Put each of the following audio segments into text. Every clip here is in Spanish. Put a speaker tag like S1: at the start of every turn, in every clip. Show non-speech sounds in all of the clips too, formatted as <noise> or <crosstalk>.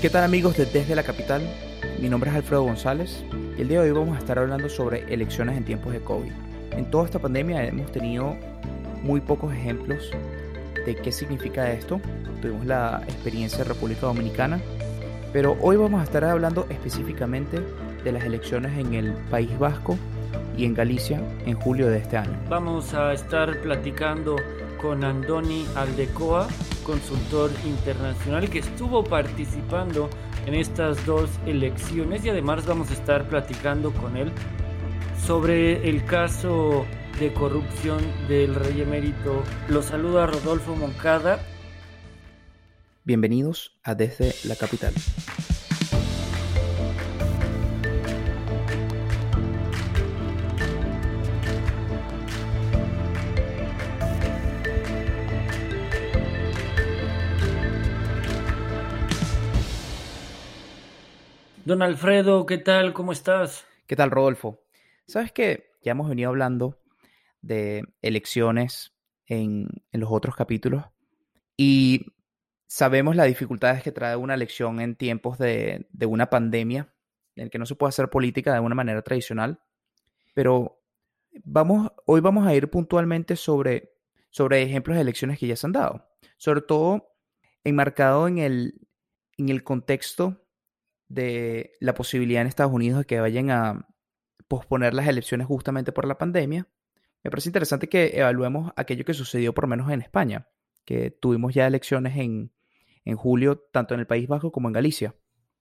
S1: ¿Qué tal amigos de Desde la Capital? Mi nombre es Alfredo González y el día de hoy vamos a estar hablando sobre elecciones en tiempos de COVID. En toda esta pandemia hemos tenido muy pocos ejemplos de qué significa esto. Tuvimos la experiencia de República Dominicana, pero hoy vamos a estar hablando específicamente de las elecciones en el País Vasco y en Galicia en julio de este año.
S2: Vamos a estar platicando con Andoni Aldecoa, consultor internacional que estuvo participando en estas dos elecciones y además vamos a estar platicando con él sobre el caso de corrupción del rey emérito. Lo saluda Rodolfo Moncada.
S1: Bienvenidos a Desde la Capital.
S2: Don Alfredo, ¿qué tal? ¿Cómo estás?
S1: ¿Qué tal, Rodolfo? Sabes que ya hemos venido hablando de elecciones en, los otros capítulos y sabemos las dificultades que trae una elección en tiempos de, una pandemia en el que no se puede hacer política de una manera tradicional, pero vamos, hoy vamos a ir puntualmente sobre, sobre ejemplos de elecciones que ya se han dado, sobre todo enmarcado en el, en el contexto de la posibilidad en Estados Unidos de que vayan a posponer las elecciones justamente por la pandemia, me parece interesante que evaluemos aquello que sucedió por menos en España, que tuvimos ya elecciones en, en julio tanto en el País Bajo como en Galicia.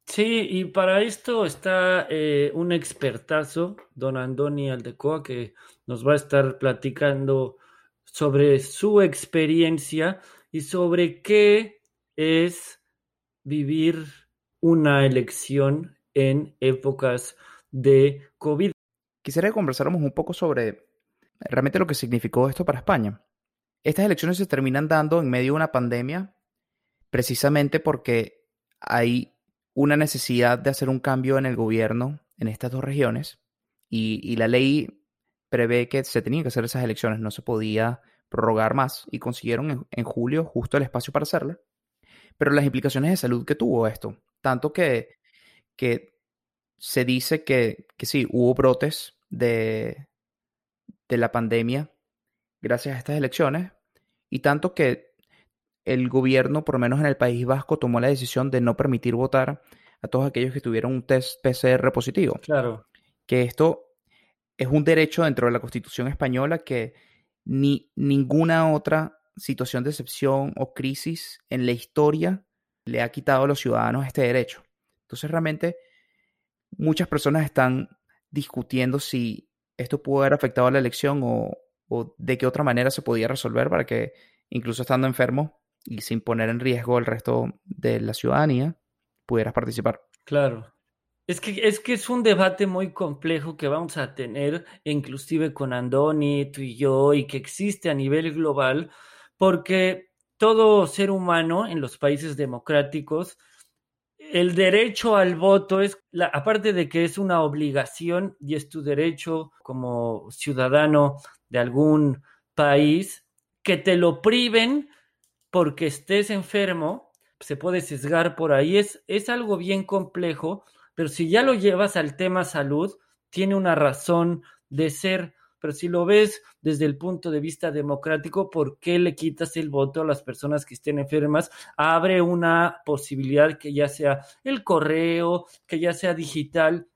S2: Sí, y para esto está eh, un expertazo, don Andoni Aldecoa, que nos va a estar platicando sobre su experiencia y sobre qué es vivir una elección en épocas de COVID.
S1: Quisiera que conversáramos un poco sobre realmente lo que significó esto para España. Estas elecciones se terminan dando en medio de una pandemia precisamente porque hay una necesidad de hacer un cambio en el gobierno en estas dos regiones y, la ley prevé que se tenían que hacer esas elecciones, no se podía prorrogar más y consiguieron en, en julio justo el espacio para hacerlo. Pero las implicaciones de salud que tuvo esto, tanto que, que se dice que, que sí, hubo brotes de, de la pandemia gracias a estas elecciones, y tanto que el gobierno, por lo menos en el País Vasco, tomó la decisión de no permitir votar a todos aquellos que tuvieron un test PCR positivo.
S2: Claro.
S1: Que esto es un derecho dentro de la Constitución española que ni ninguna otra situación de excepción o crisis en la historia le ha quitado a los ciudadanos este derecho. Entonces realmente muchas personas están discutiendo si esto pudo haber afectado a la elección o, de qué otra manera se podía resolver para que incluso estando enfermo y sin poner en riesgo el resto de la ciudadanía pudieras participar.
S2: Claro. Es que, es que es un debate muy complejo que vamos a tener, inclusive con Andoni, tú y yo, y que existe a nivel global, porque todo ser humano en los países democráticos, el derecho al voto es, la, aparte de que es una obligación y es tu derecho como ciudadano de algún país, que te lo priven porque estés enfermo, se puede sesgar por ahí, es, es algo bien complejo, pero si ya lo llevas al tema salud, tiene una razón de ser pero si lo ves desde el punto de vista democrático, ¿por qué le quitas el voto a las personas que estén enfermas? Abre una posibilidad que ya sea el correo, que ya sea digital.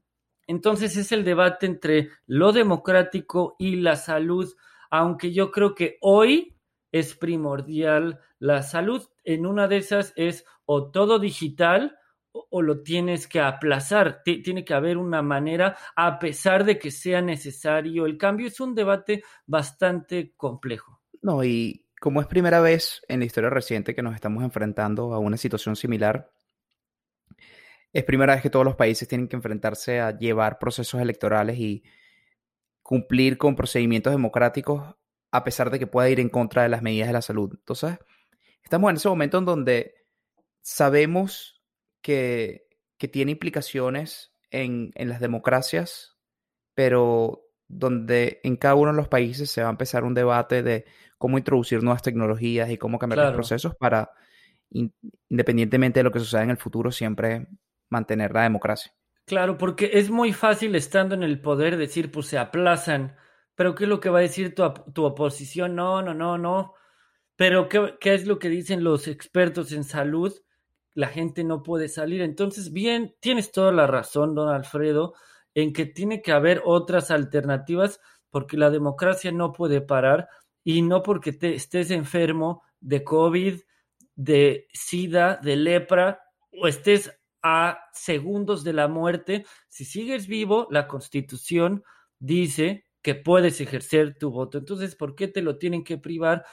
S2: Entonces es el debate entre lo democrático y la salud, aunque yo creo que hoy es primordial la salud. En una de esas es o todo digital o lo tienes que aplazar. tiene que haber una manera, a pesar de que sea necesario el cambio. Es un debate bastante complejo.
S1: No, y como es primera vez en la historia reciente que nos estamos enfrentando a una situación similar, es primera vez que todos los países tienen que enfrentarse a llevar procesos electorales y cumplir con procedimientos democráticos a pesar de que pueda ir en contra de las medidas de la salud. Entonces, estamos en ese momento en donde sabemos que, tiene implicaciones en, las democracias, pero donde en cada uno de los países se va a empezar un debate de cómo introducir nuevas tecnologías y cómo cambiar los procesos para independientemente de lo que suceda en el futuro, siempre mantener la democracia.
S2: Claro, porque es muy fácil estando en el poder decir, pues se aplazan, pero ¿qué es lo que va a decir tu, tu oposición? No, no, no, no. Pero ¿qué, ¿qué, es lo que dicen los expertos en salud? La gente no puede salir. Entonces, bien, tienes toda la razón, don Alfredo, en que tiene que haber otras alternativas porque la democracia no puede parar y no porque te estés enfermo de COVID, de SIDA, de lepra o estés a segundos de la muerte. Si sigues vivo, la constitución dice que puedes ejercer tu voto. Entonces, ¿por qué te lo tienen que privar?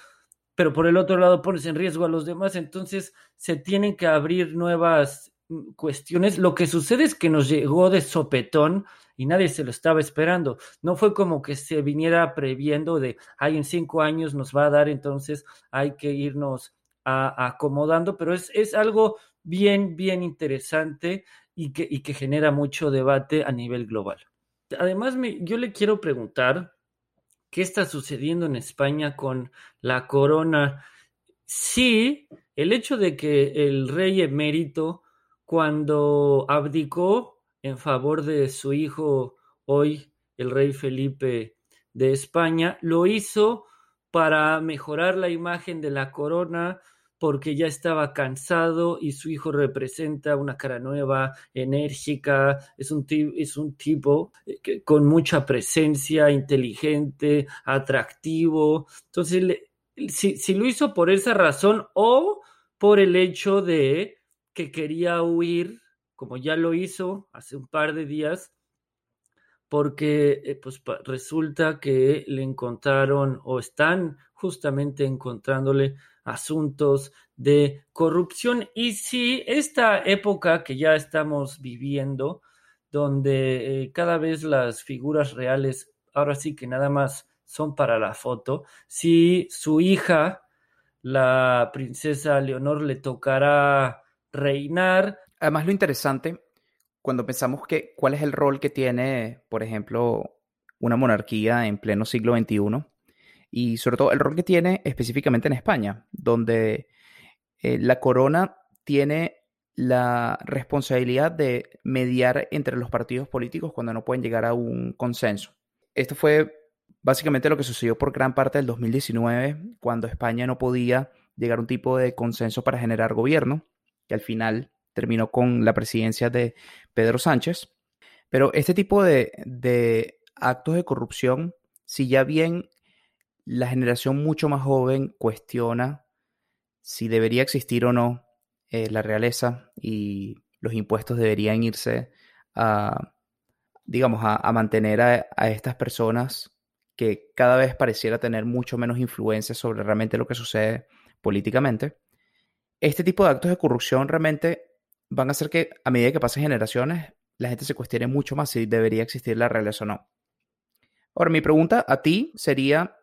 S2: Pero por el otro lado pones en riesgo a los demás. Entonces, se tienen que abrir nuevas mm, cuestiones. Lo que sucede es que nos llegó de sopetón y nadie se lo estaba esperando. No fue como que se viniera previendo de, ay, en cinco años nos va a dar, entonces hay que irnos acomodando, pero es, es algo bien, bien interesante y que, y que genera mucho debate a nivel global. Además, me, yo le quiero preguntar qué está sucediendo en España con la corona. Sí, el hecho de que el rey emérito, cuando abdicó en favor de su hijo hoy, el rey Felipe de España, lo hizo para mejorar la imagen de la corona, porque ya estaba cansado y su hijo representa una cara nueva, enérgica, es un, es un tipo eh, con mucha presencia, inteligente, atractivo. Entonces, si, si lo hizo por esa razón o por el hecho de que quería huir, como ya lo hizo hace un par de días, porque eh, pues, resulta que le encontraron o están justamente encontrándole asuntos de corrupción. Y si esta época que ya estamos viviendo, donde eh, cada vez las figuras reales, ahora sí que nada más son para la foto, si su hija, la princesa Leonor, le tocará reinar.
S1: Además, lo interesante, cuando pensamos que cuál es el rol que tiene, por ejemplo, una monarquía en pleno siglo XXI, y sobre todo el rol que tiene específicamente en España, donde eh, la corona tiene la responsabilidad de mediar entre los partidos políticos cuando no pueden llegar a un consenso. Esto fue básicamente lo que sucedió por gran parte del 2019, cuando España no podía llegar a un tipo de consenso para generar gobierno, que al final terminó con la presidencia de Pedro Sánchez. Pero este tipo de, de actos de corrupción, si ya bien la generación mucho más joven cuestiona si debería existir o no eh, la realeza y los impuestos deberían irse a, digamos, a, mantener a, estas personas que cada vez pareciera tener mucho menos influencia sobre realmente lo que sucede políticamente. Este tipo de actos de corrupción realmente van a hacer que a medida que pasen generaciones, la gente se cuestione mucho más si debería existir la realeza o no. Ahora, mi pregunta a ti sería,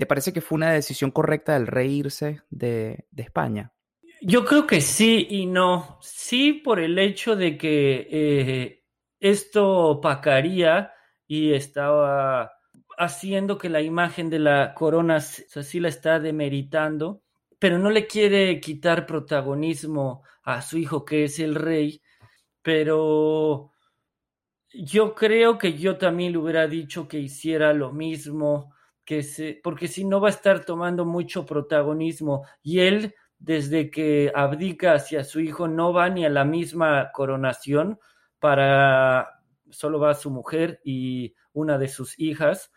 S1: ¿Te parece que fue una decisión correcta el rey irse de, España?
S2: Yo creo que sí y no. Sí por el hecho de que eh, esto opacaría y estaba haciendo que la imagen de la corona así la está demeritando, pero no le quiere quitar protagonismo a su hijo que es el rey, pero yo creo que yo también le hubiera dicho que hiciera lo mismo porque si no va a estar tomando mucho protagonismo y él desde que abdica hacia su hijo no va ni a la misma coronación para solo va su mujer y una de sus hijas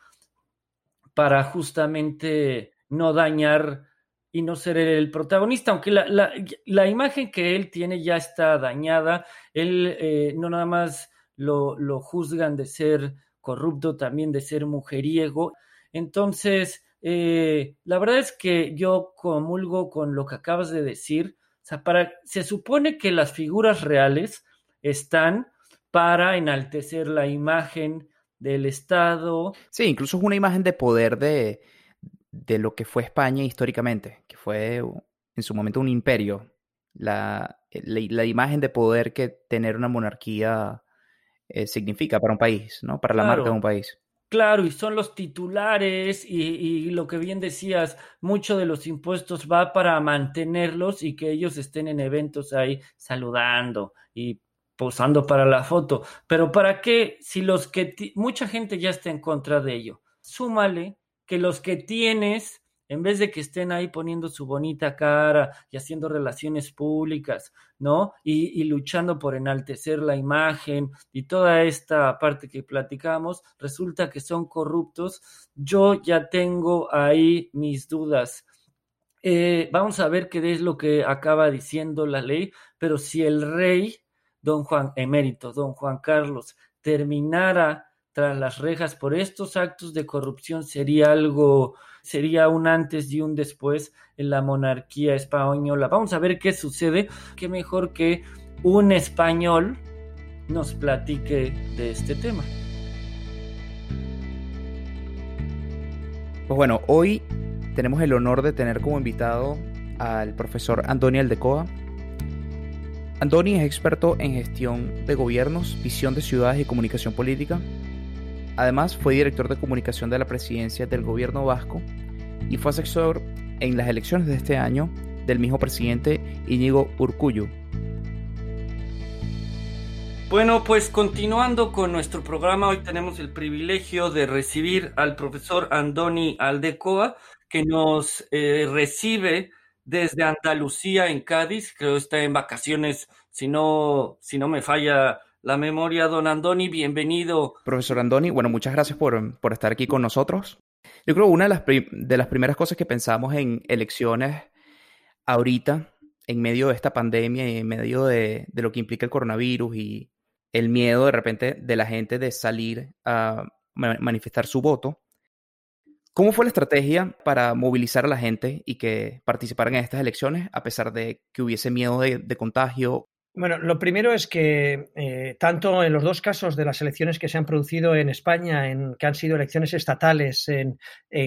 S2: para justamente no dañar y no ser el protagonista, aunque la, imagen que él tiene ya está dañada, él eh, no nada más lo, lo juzgan de ser corrupto, también de ser mujeriego, entonces, eh, la verdad es que yo comulgo con lo que acabas de decir. O sea, para, se supone que las figuras reales están para enaltecer la imagen del Estado.
S1: Sí, incluso es una imagen de poder de, de lo que fue España históricamente, que fue en su momento un imperio. La, la, imagen de poder que tener una monarquía eh, significa para un país, ¿no? Para la marca de un país.
S2: Claro, y son los titulares y, lo que bien decías, mucho de los impuestos va para mantenerlos y que ellos estén en eventos ahí saludando y posando para la foto. Pero ¿para qué si los que mucha gente ya está en contra de ello? Súmale que los que tienes en vez de que estén ahí poniendo su bonita cara y haciendo relaciones públicas, ¿no? Y, luchando por enaltecer la imagen y toda esta parte que platicamos, resulta que son corruptos. Yo ya tengo ahí mis dudas. Eh, vamos a ver qué es lo que acaba diciendo la ley, pero si el rey, don Juan emérito, don Juan Carlos, terminara tras las rejas por estos actos de corrupción sería algo, sería un antes y un después en la monarquía española. Vamos a ver qué sucede. Qué mejor que un español nos platique de este tema.
S1: Pues bueno, hoy tenemos el honor de tener como invitado al profesor Antonio Aldecoa. Andoni es experto en gestión de gobiernos, visión de ciudades y comunicación política. Además, fue director de comunicación de la presidencia del gobierno vasco y fue asesor en las elecciones de este año del mismo presidente Íñigo Urcuyo.
S2: Bueno, pues continuando con nuestro programa, hoy tenemos el privilegio de recibir al profesor Andoni Aldecoa, que nos eh, recibe desde Andalucía en Cádiz, creo que está en vacaciones, si no, si no me falla la memoria, don Andoni, bienvenido.
S1: Profesor Andoni, bueno, muchas gracias por, por estar aquí con nosotros. Yo creo que una de las, de las primeras cosas que pensamos en elecciones ahorita, en medio de esta pandemia y en medio de, de lo que implica el coronavirus y el miedo de repente de la gente de salir a manifestar su voto, ¿Cómo fue la estrategia para movilizar a la gente y que participaran en estas elecciones a pesar de que hubiese miedo de, de contagio
S3: bueno, lo primero es que eh, tanto en los dos casos de las elecciones que se han producido en España, en, que han sido elecciones estatales en,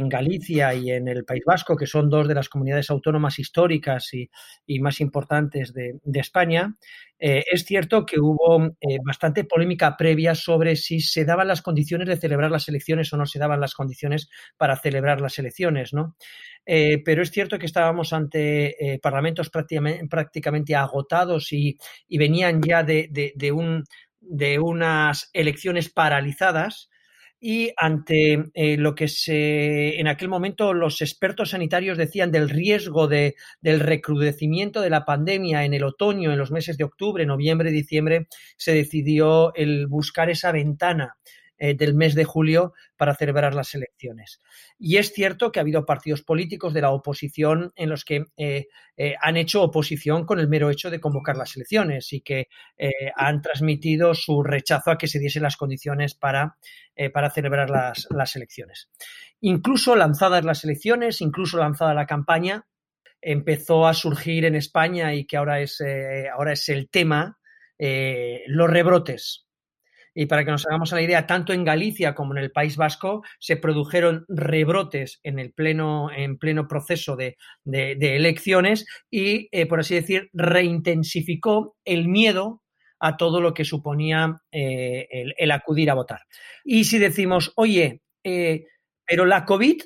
S3: Galicia y en el País Vasco, que son dos de las comunidades autónomas históricas y, más importantes de, de España, eh, es cierto que hubo eh, bastante polémica previa sobre si se daban las condiciones de celebrar las elecciones o no se daban las condiciones para celebrar las elecciones, ¿no? Eh, pero es cierto que estábamos ante eh, parlamentos prácticamente, agotados y, venían ya de, de, de, un, de unas elecciones paralizadas. Y ante eh, lo que se en aquel momento los expertos sanitarios decían del riesgo de, del recrudecimiento de la pandemia en el otoño, en los meses de octubre, noviembre, diciembre, se decidió el buscar esa ventana eh, del mes de julio para celebrar las elecciones. Y es cierto que ha habido partidos políticos de la oposición en los que eh, eh, han hecho oposición con el mero hecho de convocar las elecciones y que han transmitido su rechazo a que se diesen las condiciones para, para celebrar las, las elecciones. Incluso lanzadas las elecciones, incluso lanzada la campaña, empezó a surgir en España y que ahora es, ahora es el tema, los rebrotes. Y para que nos hagamos la idea, tanto en Galicia como en el País Vasco se produjeron rebrotes en el pleno, en pleno proceso de, de, elecciones y, eh, por así decir, reintensificó el miedo a todo lo que suponía eh, el, el, acudir a votar. Y si decimos, oye, eh, pero la COVID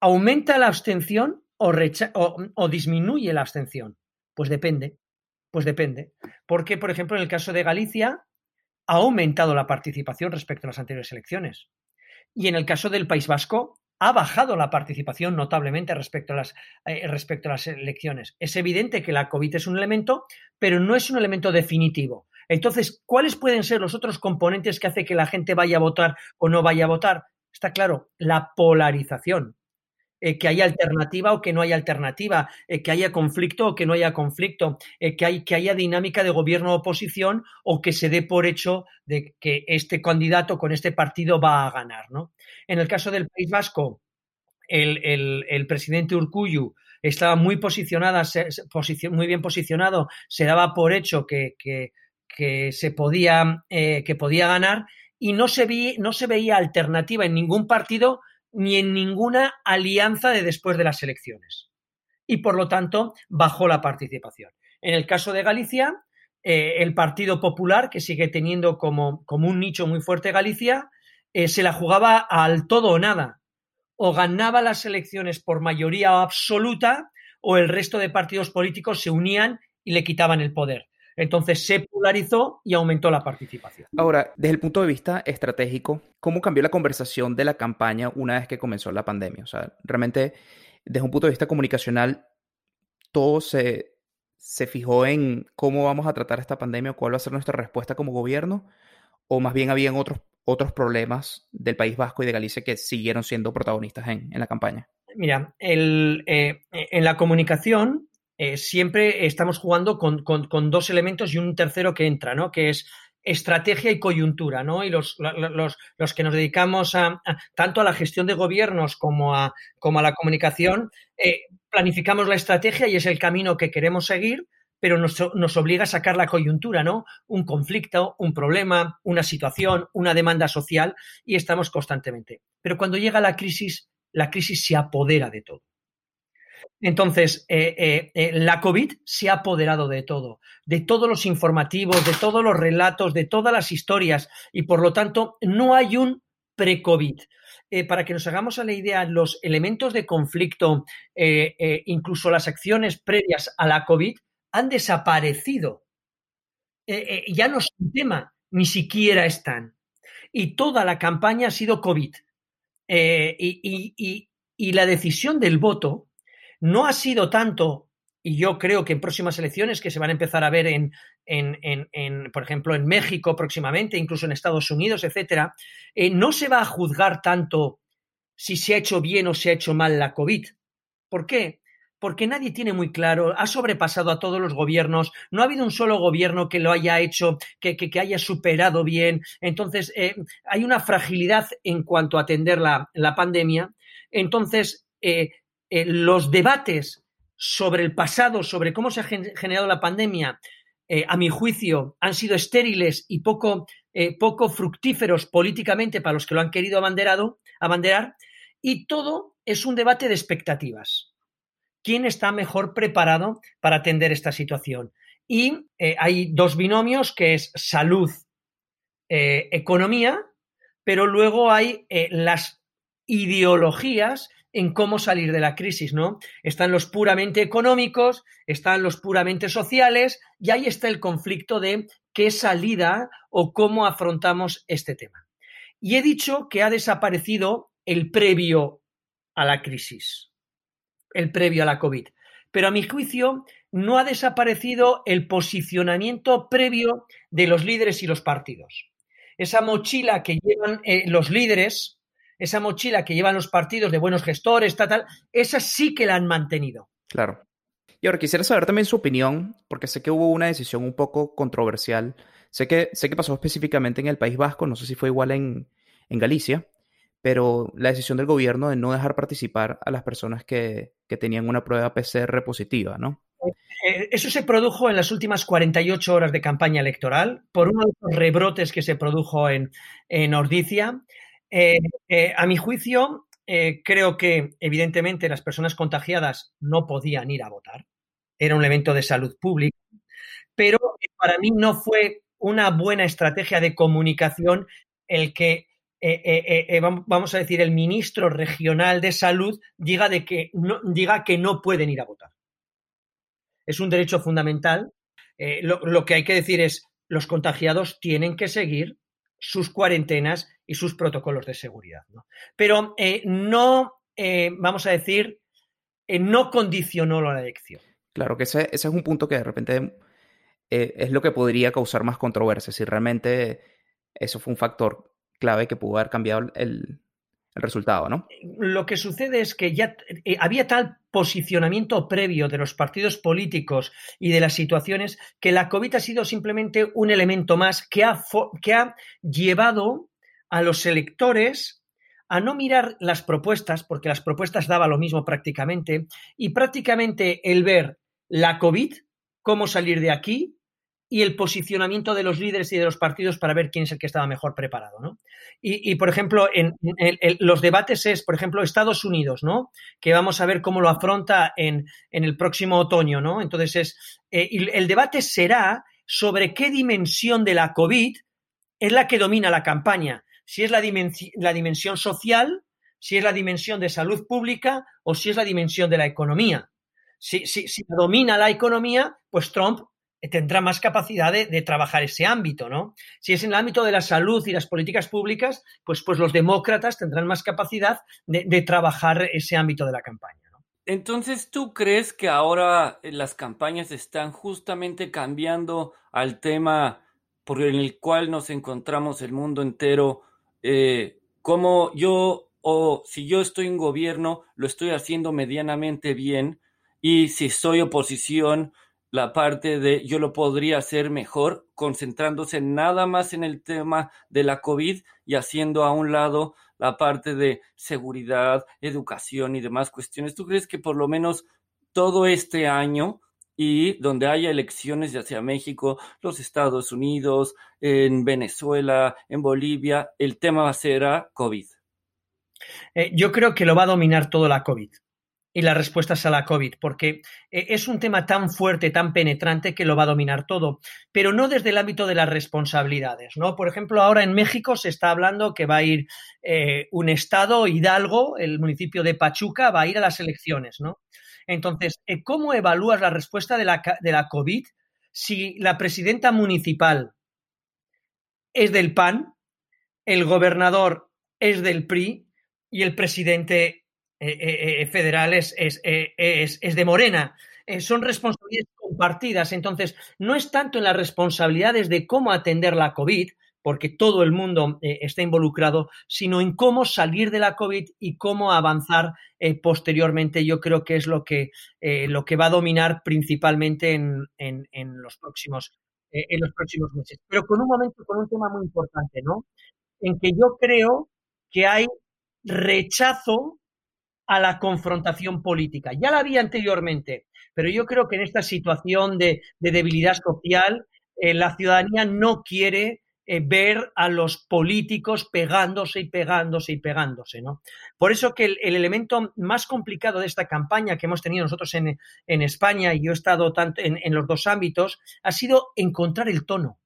S3: aumenta la abstención o, o, o disminuye la abstención, pues depende. Pues depende. Porque, por ejemplo, en el caso de Galicia, ha aumentado la participación respecto a las anteriores elecciones. Y en el caso del País Vasco, ha bajado la participación notablemente respecto a, las, eh, respecto a las elecciones. Es evidente que la COVID es un elemento, pero no es un elemento definitivo. Entonces, ¿cuáles pueden ser los otros componentes que hace que la gente vaya a votar o no vaya a votar? Está claro, la polarización eh, que haya alternativa o que no haya alternativa, eh, que haya conflicto o que no haya conflicto, eh, que, hay, que haya dinámica de gobierno-oposición o que se dé por hecho de que este candidato con este partido va a ganar. ¿no? En el caso del País Vasco, el, presidente Urcuyu estaba muy posicionada, se, muy bien posicionado, se daba por hecho que, se podía, ganar y no se veía alternativa en ningún partido ni en ninguna alianza de después de las elecciones. Y por lo tanto, bajó la participación. En el caso de Galicia, eh, el Partido Popular, que sigue teniendo como, como, un nicho muy fuerte Galicia, eh, se la jugaba al todo o nada. O ganaba las elecciones por mayoría absoluta o el resto de partidos políticos se unían y le quitaban el poder. Entonces se polarizó y aumentó la participación.
S1: Ahora, desde el punto de vista estratégico, ¿cómo cambió la conversación de la campaña una vez que comenzó la pandemia? O sea, realmente, desde un punto de vista comunicacional, todo se, se fijó en cómo vamos a tratar esta pandemia cuál va a ser nuestra respuesta como gobierno, o más bien habían otros, otros problemas del País Vasco y de Galicia que siguieron siendo protagonistas en, la campaña.
S3: Mira, el, eh, en la comunicación eh, siempre estamos jugando con, dos elementos y un tercero que entra, ¿no? Que es estrategia y coyuntura, ¿no? Y los, los, que nos dedicamos a, tanto a la gestión de gobiernos como a, como a la comunicación, eh, planificamos la estrategia y es el camino que queremos seguir, pero nos, nos, obliga a sacar la coyuntura, ¿no? Un conflicto, un problema, una situación, una demanda social y estamos constantemente. Pero cuando llega la crisis, la crisis se apodera de todo. Entonces, eh, eh, eh, la COVID se ha apoderado de todo, de todos los informativos, de todos los relatos, de todas las historias, y por lo tanto no hay un pre-COVID. para que nos hagamos a la idea, los elementos de conflicto, incluso las acciones previas a la COVID, han desaparecido. ya no es un tema, ni siquiera están. Y toda la campaña ha sido COVID. y la decisión del voto, no ha sido tanto, y yo creo que en próximas elecciones que se van a empezar a ver en, en, por ejemplo, en México próximamente, incluso en Estados Unidos, etcétera, eh, no se va a juzgar tanto si se ha hecho bien o se ha hecho mal la COVID. ¿Por qué? Porque nadie tiene muy claro, ha sobrepasado a todos los gobiernos, no ha habido un solo gobierno que lo haya hecho, que, que, haya superado bien. Entonces, eh, hay una fragilidad en cuanto a atender la, la pandemia. Entonces, eh, eh, los debates sobre el pasado, sobre cómo se ha generado la pandemia, eh, a mi juicio, han sido estériles y poco, eh, poco fructíferos políticamente para los que lo han querido abanderado, abanderar, y todo es un debate de expectativas. ¿Quién está mejor preparado para atender esta situación? Y hay dos binomios que es salud, economía, pero luego hay las ideologías en cómo salir de la crisis, ¿no? Están los puramente económicos, están los puramente sociales, y ahí está el conflicto de qué salida o cómo afrontamos este tema. Y he dicho que ha desaparecido el previo a la crisis, el previo a la COVID. Pero a mi juicio no ha desaparecido el posicionamiento previo de los líderes y los partidos. Esa mochila que llevan eh, los líderes, esa mochila que llevan los partidos de buenos gestores, tal, tal, esa sí que la han mantenido.
S1: Claro. Y ahora quisiera saber también su opinión, porque sé que hubo una decisión un poco controversial. Sé que, sé que pasó específicamente en el País Vasco, no sé si fue igual en, en Galicia, pero la decisión del gobierno de no dejar participar a las personas que, que tenían una prueba PCR positiva, ¿no?
S3: Eh, eso se produjo en las últimas 48 horas de campaña electoral por uno de los rebrotes que se produjo en, en Ordicia. Eh, eh, a mi juicio, eh, creo que evidentemente las personas contagiadas no podían ir a votar. Era un evento de salud pública, pero para mí no fue una buena estrategia de comunicación el que, vamos a decir, el ministro regional de salud diga, de que no, diga que no pueden ir a votar. Es un derecho fundamental. lo que hay que decir es, los contagiados tienen que seguir sus cuarentenas y sus protocolos de seguridad. Pero eh, no, eh, vamos a decir, eh, no condicionó la elección.
S1: Claro que ese, es un punto que de repente es lo que podría causar más controversia, si realmente eso fue un factor clave que pudo haber cambiado el, el resultado, ¿no?
S3: Lo que sucede es que ya eh, había tal posicionamiento previo de los partidos políticos y de las situaciones que la COVID ha sido simplemente un elemento más que ha, que ha llevado a los electores a no mirar las propuestas, porque las propuestas daba lo mismo prácticamente, y prácticamente el ver la COVID, cómo salir de aquí, y el posicionamiento de los líderes y de los partidos para ver quién es el que estaba mejor preparado, ¿no? Y, por ejemplo, en, los debates es, por ejemplo, Estados Unidos, ¿no? Que vamos a ver cómo lo afronta en, el próximo otoño, ¿no? Entonces, es, eh, el debate será sobre qué dimensión de la COVID es la que domina la campaña si es la, la dimensión social, si es la dimensión de salud pública o si es la dimensión de la economía. Si, si, si domina la economía, pues Trump tendrá más capacidad de, trabajar ese ámbito, ¿no? Si es en el ámbito de la salud y las políticas públicas, pues, pues los demócratas tendrán más capacidad de, trabajar ese ámbito de la campaña.
S2: Entonces, ¿tú crees que ahora las campañas están justamente cambiando al tema por el cual nos encontramos el mundo entero? Eh, como yo o si yo estoy en gobierno, lo estoy haciendo medianamente bien y si soy oposición, la parte de yo lo podría hacer mejor, concentrándose nada más en el tema de la COVID y haciendo a un lado la parte de seguridad, educación y demás cuestiones. ¿Tú crees que por lo menos todo este año y donde haya elecciones, ya sea México, los Estados Unidos, en Venezuela, en Bolivia, el tema será COVID?
S3: Eh, yo creo que lo va a dominar todo la COVID y las respuestas a la COVID, porque eh, es un tema tan fuerte, tan penetrante que lo va a dominar todo, pero no desde el ámbito de las responsabilidades, ¿no? Por ejemplo, ahora en México se está hablando que va a ir eh, un estado, Hidalgo, el municipio de Pachuca, va a ir a las elecciones, ¿no? Entonces, eh, ¿cómo evalúas la respuesta de la, de la COVID si la presidenta municipal es del PAN, el gobernador es del PRI y el presidente eh, eh, federal es, es, de Morena. son responsabilidades compartidas. Entonces, no es tanto en las responsabilidades de cómo atender la COVID, porque todo el mundo está involucrado, sino en cómo salir de la COVID y cómo avanzar posteriormente. Yo creo que es lo que, lo que va a dominar principalmente en, en, los próximos, en los próximos meses. Pero con un momento, con un tema muy importante, ¿no? En que yo creo que hay rechazo a la confrontación política. Ya la había anteriormente, pero yo creo que en esta situación de, debilidad social, eh, la ciudadanía no quiere eh, ver a los políticos pegándose y pegándose y pegándose, ¿no? Por eso que el, elemento más complicado de esta campaña que hemos tenido nosotros en, España, y yo he estado tanto en los dos ámbitos, ha sido encontrar el tono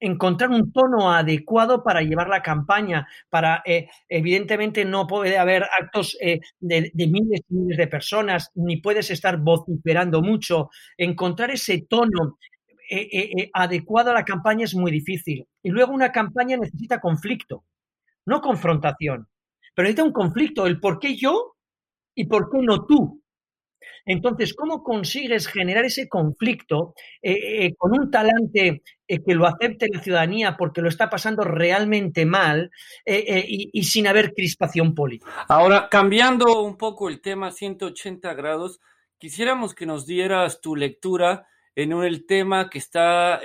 S3: encontrar un tono adecuado para llevar la campaña, para, eh, evidentemente, no puede haber actos eh, de, miles y miles de personas, ni puedes estar vociferando mucho. Encontrar ese tono eh, adecuado a la campaña es muy difícil. Y luego una campaña necesita conflicto, no confrontación, pero necesita un conflicto, el por qué yo y por qué no tú. Entonces, ¿cómo consigues generar ese conflicto eh, eh, con un talante eh, que lo acepte la ciudadanía porque lo está pasando realmente mal y, y, sin haber crispación política?
S2: Ahora, cambiando un poco el tema 180 grados, quisiéramos que nos dieras tu lectura en el tema que está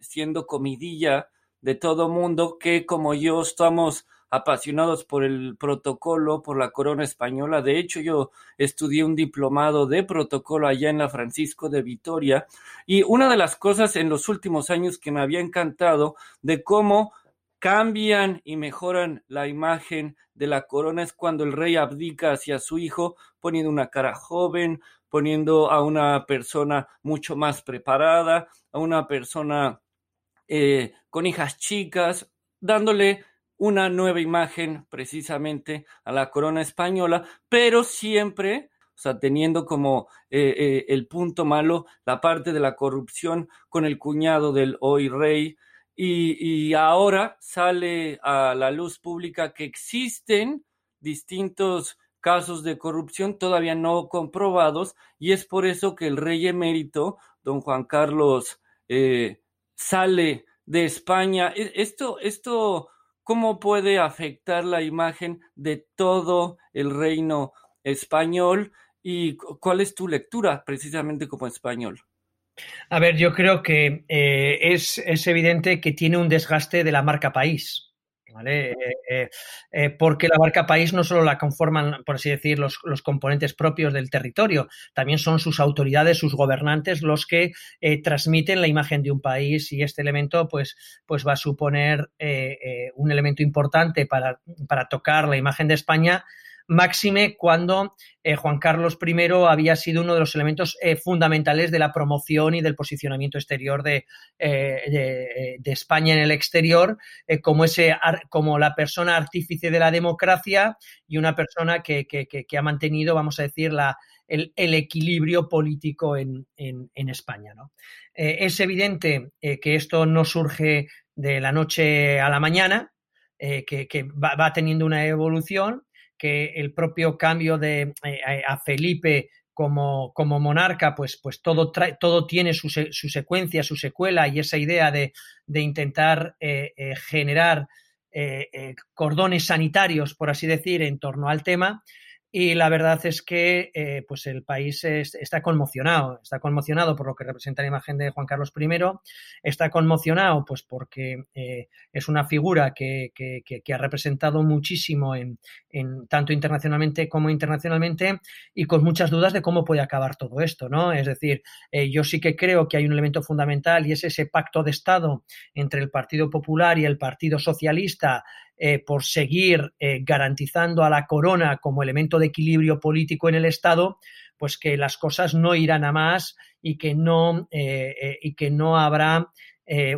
S2: siendo comidilla de todo mundo, que como yo estamos apasionados por el protocolo, por la corona española. De hecho, yo estudié un diplomado de protocolo allá en la Francisco de Vitoria y una de las cosas en los últimos años que me había encantado de cómo cambian y mejoran la imagen de la corona es cuando el rey abdica hacia su hijo, poniendo una cara joven, poniendo a una persona mucho más preparada, a una persona eh, con hijas chicas, dándole una nueva imagen precisamente a la corona española, pero siempre, o sea, teniendo como eh, eh, el punto malo la parte de la corrupción con el cuñado del hoy rey. Y, ahora sale a la luz pública que existen distintos casos de corrupción todavía no comprobados y es por eso que el rey emérito, don Juan Carlos, eh, sale de España. E, esto, esto cómo puede afectar la imagen de todo el reino español y cuál es tu lectura precisamente como español.
S3: A ver, yo creo que eh, es, es, evidente que tiene un desgaste de la marca país. ¿vale? Eh, eh, porque la marca país no solo la conforman, por así decir, los, componentes propios del territorio, también son sus autoridades, sus gobernantes los que transmiten la imagen de un país y este elemento pues, pues va a suponer un elemento importante para, para tocar la imagen de España máxime cuando eh, Juan Carlos I había sido uno de los elementos eh, fundamentales de la promoción y del posicionamiento exterior de, de, España en el exterior, como, ese, como la persona artífice de la democracia y una persona que, que ha mantenido, vamos a decir, la, el, equilibrio político en, España. Eh, es evidente eh, que esto no surge de la noche a la mañana, eh, que, va, teniendo una evolución, que el propio cambio de a Felipe como, como, monarca, pues, pues todo, todo tiene su, secuencia, su secuela y esa idea de, de intentar generar cordones sanitarios, por así decir, en torno al tema, y la verdad es que eh, pues el país está conmocionado, está conmocionado por lo que representa la imagen de Juan Carlos I, está conmocionado pues porque eh, es una figura que, ha representado muchísimo en, tanto internacionalmente como internacionalmente y con muchas dudas de cómo puede acabar todo esto, ¿no? Es decir, eh, yo sí que creo que hay un elemento fundamental y es ese pacto de Estado entre el Partido Popular y el Partido Socialista eh, por seguir eh, garantizando a la corona como elemento de equilibrio político en el Estado, pues que las cosas no irán a más y que no, eh, y que no habrá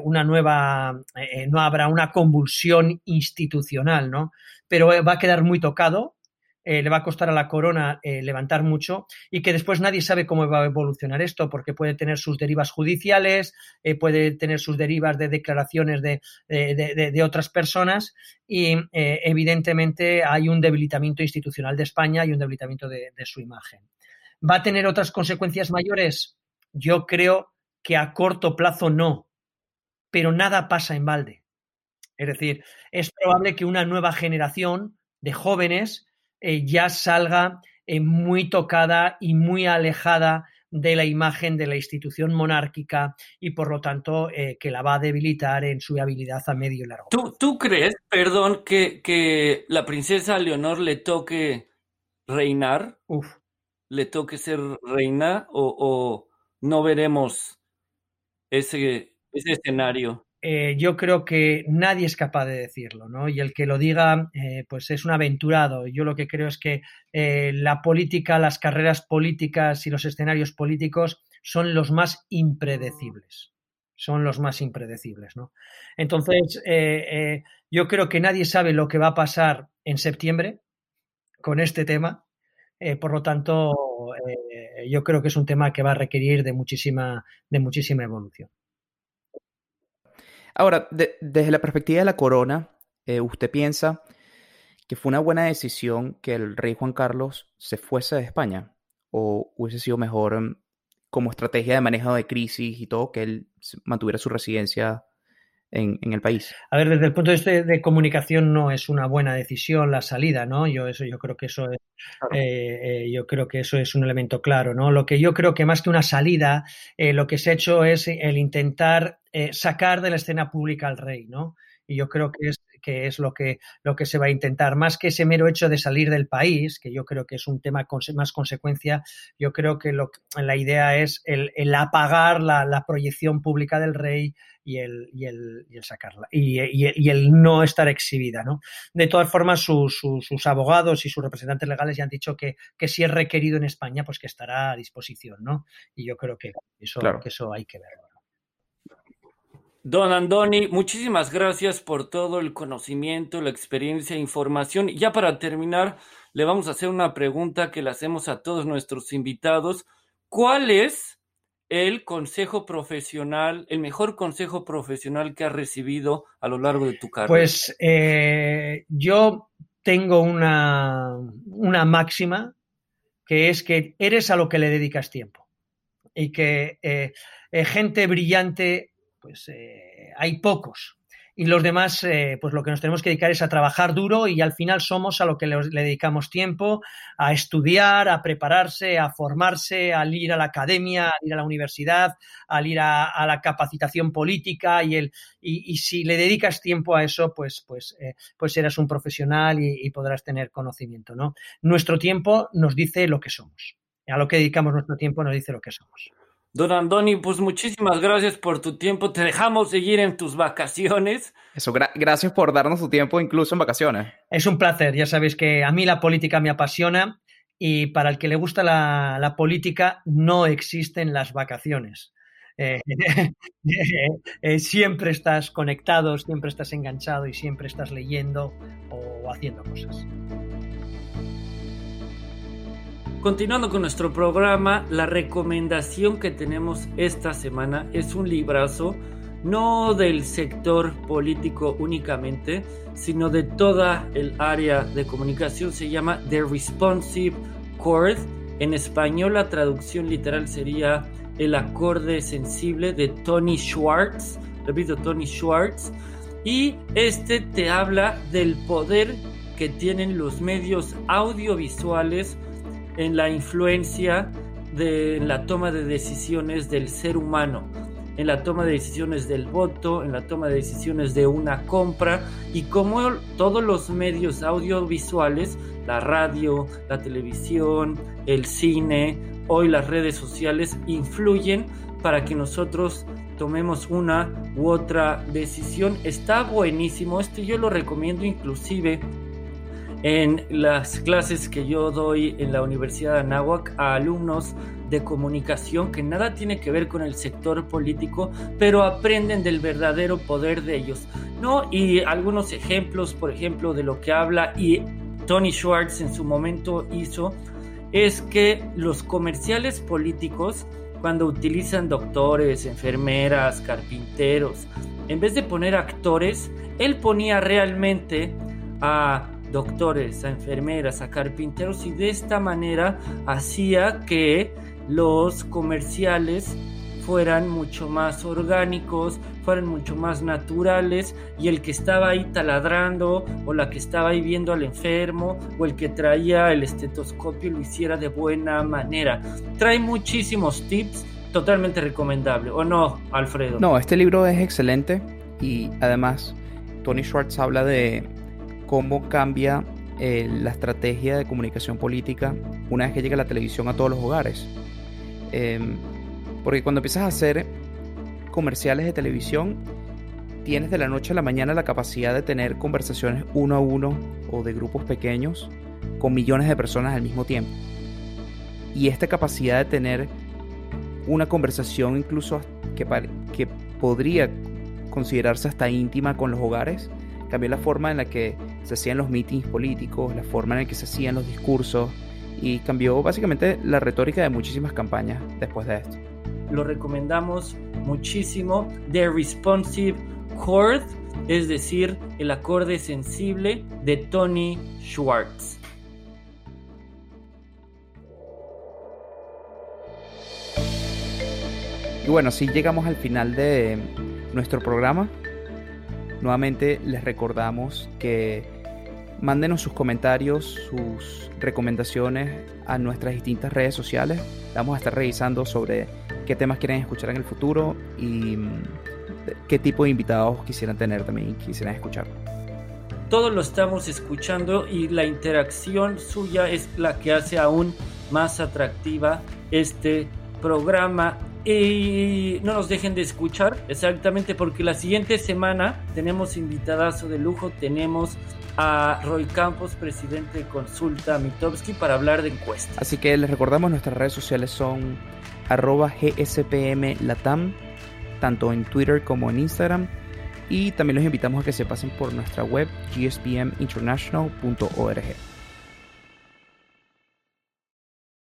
S3: una nueva, no habrá una convulsión institucional, ¿no? Pero va a quedar muy tocado eh, le va a costar a la corona eh, levantar mucho y que después nadie sabe cómo va a evolucionar esto, porque puede tener sus derivas judiciales, eh, puede tener sus derivas de declaraciones de, otras personas y evidentemente hay un debilitamiento institucional de España y un debilitamiento de, su imagen. ¿Va a tener otras consecuencias mayores? Yo creo que a corto plazo no, pero nada pasa en balde. Es decir, es probable que una nueva generación de jóvenes eh, ya salga eh, muy tocada y muy alejada de la imagen de la institución monárquica y por lo tanto eh, que la va a debilitar en su habilidad a medio y largo
S2: ¿Tú, ¿Tú, crees, perdón, que, que, la princesa Leonor le toque reinar?
S3: Uf.
S2: ¿Le toque ser reina o, o no veremos ese, ese escenario?
S3: Eh, yo creo que nadie es capaz de decirlo, ¿no? Y el que lo diga, eh, pues es un aventurado. Yo lo que creo es que eh, la política, las carreras políticas y los escenarios políticos son los más impredecibles. Son los más impredecibles, ¿no? Entonces, yo creo que nadie sabe lo que va a pasar en septiembre con este tema. por lo tanto, yo creo que es un tema que va a requerir de muchísima, de muchísima evolución.
S1: Ahora, desde la perspectiva de la corona, eh, ¿usted piensa que fue una buena decisión que el rey Juan Carlos se fuese de España? ¿O hubiese sido mejor mm, como estrategia de manejo de crisis y todo que él mantuviera su residencia en, el país?
S3: A ver, desde el punto de vista de comunicación no es una buena decisión la salida, ¿no? Yo eso, yo creo que eso es, eh, eh, yo creo que eso es un elemento claro, ¿no? Lo que yo creo que más que una salida, lo que se ha hecho es el intentar eh, sacar de la escena pública al rey, ¿no? Y yo creo que es, que es lo, que, lo que se va a intentar. Más que ese mero hecho de salir del país, que yo creo que es un tema con más consecuencia, yo creo que lo, la idea es el, apagar la, proyección pública del rey y el, y el, y el sacarla y, y, el no estar exhibida. ¿no? De todas formas, sus abogados y sus representantes legales ya han dicho que, que, si es requerido en España, pues que estará a disposición. ¿no? Y yo creo que eso, que eso hay que verlo.
S2: Don Andoni, muchísimas gracias por todo el conocimiento, la experiencia información. Y ya para terminar, le vamos a hacer una pregunta que le hacemos a todos nuestros invitados. ¿Cuál es el consejo profesional, el mejor consejo profesional que has recibido a lo largo de tu carrera?
S3: Pues eh, yo tengo una, una máxima que es que eres a lo que le dedicas tiempo y que eh, eh, gente brillante pues eh, hay pocos. Y los demás, eh, pues lo que nos tenemos que dedicar es a trabajar duro y al final somos a lo que le, dedicamos tiempo, a estudiar, a prepararse, a formarse, al ir a la academia, al ir a la universidad, al ir a, la capacitación política y, el, y, si le dedicas tiempo a eso, pues, pues, eh, pues un profesional y, y, podrás tener conocimiento, ¿no? Nuestro tiempo nos dice lo que somos. A lo que dedicamos nuestro tiempo nos dice lo que somos.
S2: Don Andoni, pues muchísimas gracias por tu tiempo. Te dejamos seguir en tus vacaciones.
S1: Eso, gracias por darnos tu tiempo incluso en vacaciones.
S3: Es un placer. Ya sabéis que a mí la política me apasiona y para el que le gusta la, política no existen las vacaciones. Eh, <laughs> eh, siempre estás conectado, siempre estás enganchado y siempre estás leyendo o haciendo cosas.
S2: Continuando con nuestro programa, la recomendación que tenemos esta semana es un librazo no del sector político únicamente, sino de toda el área de comunicación. Se llama The Responsive Chord. En español la traducción literal sería El acorde sensible de Tony Schwartz. Repito, Tony Schwartz. Y este te habla del poder que tienen los medios audiovisuales en la influencia de la toma de decisiones del ser humano, en la toma de decisiones del voto, en la toma de decisiones de una compra y cómo todos los medios audiovisuales, la radio, la televisión, el cine, hoy las redes sociales influyen para que nosotros tomemos una u otra decisión. Está buenísimo, este yo lo recomiendo inclusive en las clases que yo doy en la Universidad de Anáhuac a alumnos de comunicación que nada tiene que ver con el sector político, pero aprenden del verdadero poder de ellos, ¿no? Y algunos ejemplos, por ejemplo, de lo que habla y Tony Schwartz en su momento hizo, es que los comerciales políticos, cuando utilizan doctores, enfermeras, carpinteros, en vez de poner actores, él ponía realmente a doctores, a enfermeras, a carpinteros y de esta manera hacía que los comerciales fueran mucho más orgánicos, fueran mucho más naturales y el que estaba ahí taladrando o la que estaba ahí viendo al enfermo o el que traía el estetoscopio lo hiciera de buena manera. Trae muchísimos tips, totalmente recomendable, ¿o no, Alfredo?
S1: No, este libro es excelente y además Tony Schwartz habla de cómo cambia eh, la estrategia de comunicación política una vez que llega la televisión a todos los hogares. Em, porque cuando empiezas a hacer comerciales de televisión, tienes de la noche a la mañana la capacidad de tener conversaciones uno a uno o de grupos pequeños con millones de personas al mismo tiempo. Y esta capacidad de tener una conversación incluso que, que podría considerarse hasta íntima con los hogares, cambió la forma en la que se hacían los meetings políticos, la forma en la que se hacían los discursos y cambió básicamente la retórica de muchísimas campañas después de esto.
S2: Lo recomendamos muchísimo. The Responsive Chord, es decir, el acorde sensible de Tony Schwartz.
S1: Y bueno, así llegamos al final de nuestro programa. Nuevamente les recordamos que mándenos sus comentarios, sus recomendaciones a nuestras distintas redes sociales. Vamos a estar revisando sobre qué temas quieren escuchar en el futuro y mm, qué tipo de invitados quisieran tener también quisieran escuchar.
S2: Todo lo estamos escuchando y la interacción suya es la que hace aún más atractiva este programa y no nos dejen de escuchar, exactamente, porque la siguiente semana tenemos invitadazo de lujo, tenemos a Roy Campos, presidente de Consulta Mitowski, para hablar de encuestas.
S1: Así que les recordamos, nuestras redes sociales son arroba gspmlatam, tanto en Twitter como en Instagram. Y también los invitamos a que se pasen por nuestra web gspminternational.org.